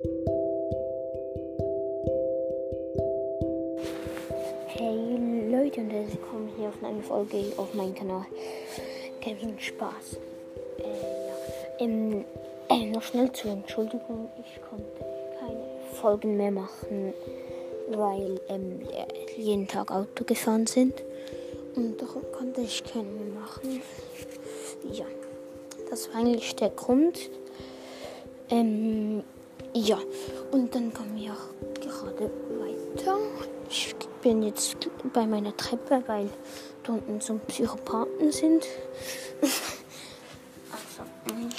Hey Leute und herzlich willkommen hier auf eine Folge auf meinem Kanal Kevin Spaß. Äh, ähm, äh, noch schnell zur Entschuldigung, ich konnte keine Folgen mehr machen, weil ähm, ja, jeden Tag Auto gefahren sind und darum konnte ich keine mehr machen. Ja, das war eigentlich der Grund. Ähm, ja, und dann kommen wir auch gerade weiter. Ich bin jetzt bei meiner Treppe, weil da unten so Psychopathen sind. also, und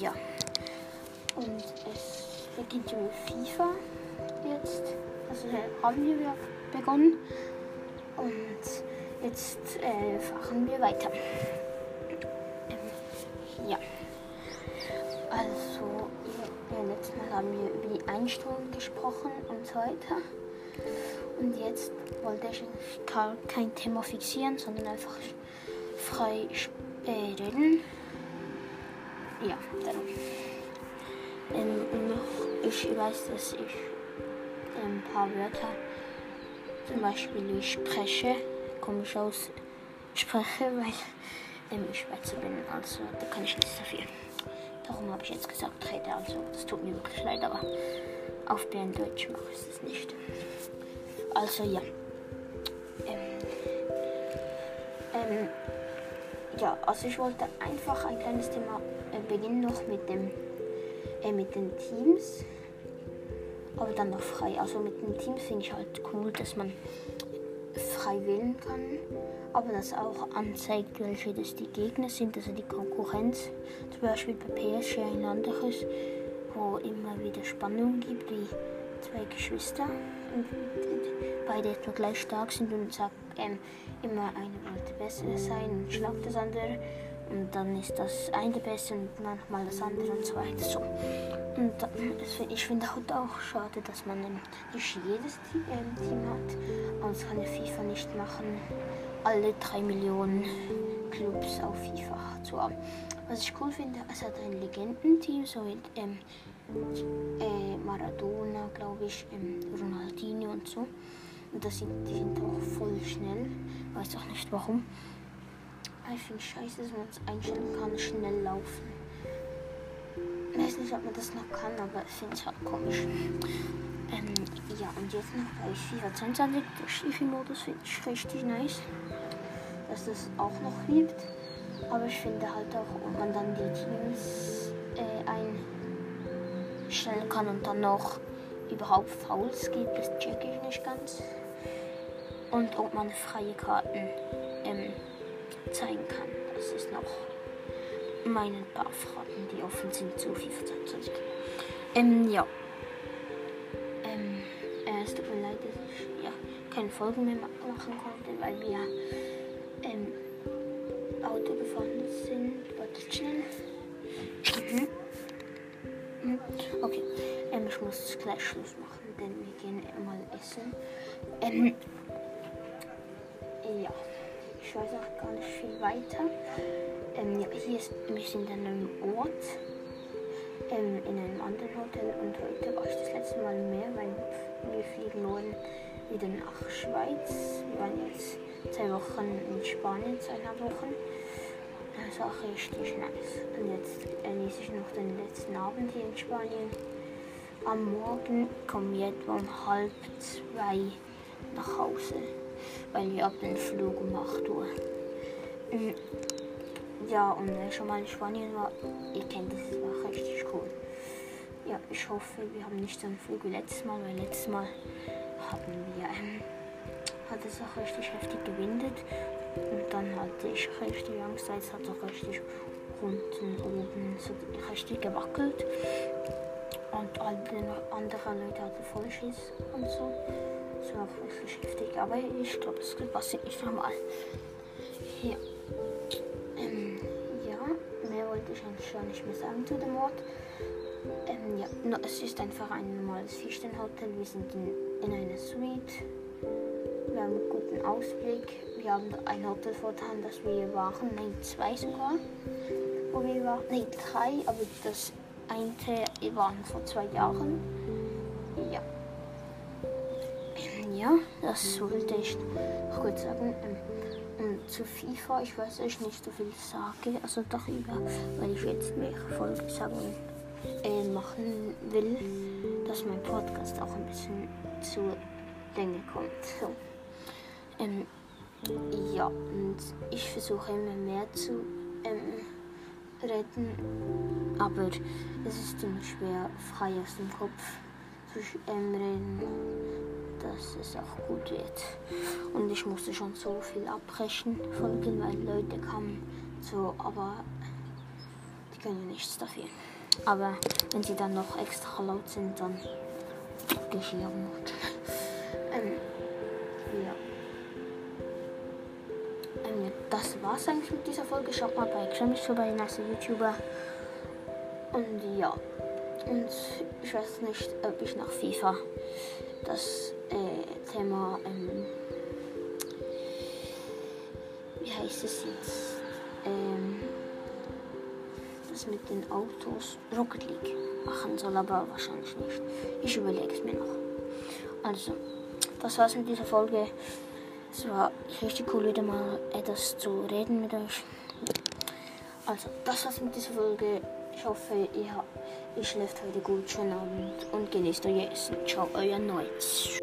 ja. Und es beginnt ja mit FIFA jetzt. Also haben wir ja begonnen. Und jetzt äh, fahren wir weiter. Ähm, ja. Also, ja, letztes Mal haben wir über die Einstellungen gesprochen und so weiter. Und jetzt wollte ich kein Thema fixieren, sondern einfach frei reden. Ja, darum. Ähm, noch, ich weiß, dass ich ein paar Wörter, zum Beispiel ich spreche, komisch aus, spreche, weil ähm, ich Schweizer bin, also da kann ich nichts dafür. Darum habe ich jetzt gesagt, rede, also das tut mir wirklich leid, aber auf Deutsch mache ich es nicht. Also ja. Ähm, ähm, ja, also ich wollte einfach ein kleines Thema äh, beginnen noch mit dem äh, mit den Teams. Aber dann noch frei. Also mit den Teams finde ich halt cool, dass man frei wählen kann. Aber das auch anzeigt, welche das die Gegner sind, also die Konkurrenz. Zum Beispiel bei PSG ein anderes, wo immer wieder Spannung gibt, wie zwei Geschwister beide etwa gleich stark sind und sagt ähm, immer eine wollte besser sein und schlagt das andere und dann ist das eine besser und manchmal das andere und so weiter so. Und ich finde halt auch schade, dass man nicht jedes Team, äh, Team hat. Und es kann ja FIFA nicht machen, alle drei Millionen Clubs auf FIFA zu haben. Was ich cool finde, es hat ein Legendenteam, so mit ähm, äh, Maradona, glaube ich, ähm, Ronaldinho und so. Und das sind, die sind auch voll schnell. Weiß auch nicht warum. Ich finde scheiße, dass man es einstellen kann, schnell laufen. Ich weiß nicht, ob man das noch kann, aber ich finde es halt komisch. Ähm, ja, und jetzt noch bei FIFA 22, der Stiefel-Modus finde ich richtig nice. Dass das auch noch gibt. Aber ich finde halt auch, ob man dann die Teams äh, einstellen kann und dann noch überhaupt Fouls gibt, das check ich nicht ganz. Und ob man freie Karten ähm, zeigen kann. Das ist noch meine paar Fragen, die offen sind zu FIFA 22. Ähm, ja. Ähm, äh, es tut mir leid, dass ich ja, keine Folgen mehr machen konnte, weil wir ähm, Auto gefahren sind. Warte schnell. Mhm. mhm. Okay, ähm, ich muss gleich Schluss machen, denn wir gehen mal essen. Ähm, ja ich weiß auch gar nicht viel weiter. Ähm, ja, hier ist, wir sind an einem Ort, ähm, in einem anderen Hotel und heute war ich das letzte Mal mehr, weil wir fliegen morgen wieder nach Schweiz. Wir waren jetzt zwei Wochen in Spanien, zweieinhalb Wochen. Das war richtig nice. Und jetzt genieße ich noch den letzten Abend hier in Spanien. Am Morgen kommen wir etwa um halb zwei nach Hause weil wir ab den Flug 8 Uhr. Mm, ja, und wer schon mal in Spanien war, ihr kennt das, es war richtig cool. Ja, ich hoffe, wir haben nicht so einen Flug wie letztes Mal, weil letztes Mal haben wir, ähm, hat es auch richtig heftig gewindet und dann hatte ich richtig Angst, es hat auch richtig unten oben so richtig gewackelt und alle anderen Leute hatten voll Schiss und so. Wirklich heftig, aber ich glaube, das passiert nicht nochmal. Ja. Ähm, ja, mehr wollte ich eigentlich schon nicht mehr sagen zu dem Ort. Ähm, ja, no, es ist einfach ein normales Viersternhotel. Wir sind in, in einer Suite. Wir haben einen guten Ausblick. Wir haben ein Hotel vorgetan, das wir waren. Nein, zwei sogar. Wo wir waren. Nein, drei, aber das eine waren vor zwei Jahren. Ja. Ja, das wollte ich noch kurz sagen. Ähm, und zu FIFA, ich weiß euch nicht so viel sage, also darüber, weil ich jetzt mehr Folgen sagen äh, machen will, dass mein Podcast auch ein bisschen zu Länge kommt. So. Ähm, ja, und ich versuche immer mehr zu ähm, reden, aber es ist ziemlich schwer, frei aus dem Kopf zu ähm, reden, dass es auch gut wird. Und ich musste schon so viel abbrechen, Folgen, weil Leute kamen so, aber die können nichts dafür. Aber wenn sie dann noch extra laut sind, dann Geschirrmut. ähm, ja. Ähm, das war's eigentlich mit dieser Folge. Schaut mal bei Kremlis vorbei, nasse YouTuber. Und ja. Und ich weiß nicht, ob ich nach FIFA das äh, Thema, ähm, wie heißt es jetzt? Ähm, das mit den Autos Rocket League machen soll, aber wahrscheinlich nicht. Ich überlege es mir noch. Also, das war's mit dieser Folge. Es war richtig cool, wieder mal etwas zu reden mit euch. Also, das war's mit dieser Folge. Ich hoffe, ihr, ihr schläft heute gut. Schönen Abend und genießt euer Essen. Ciao, euer Neutz.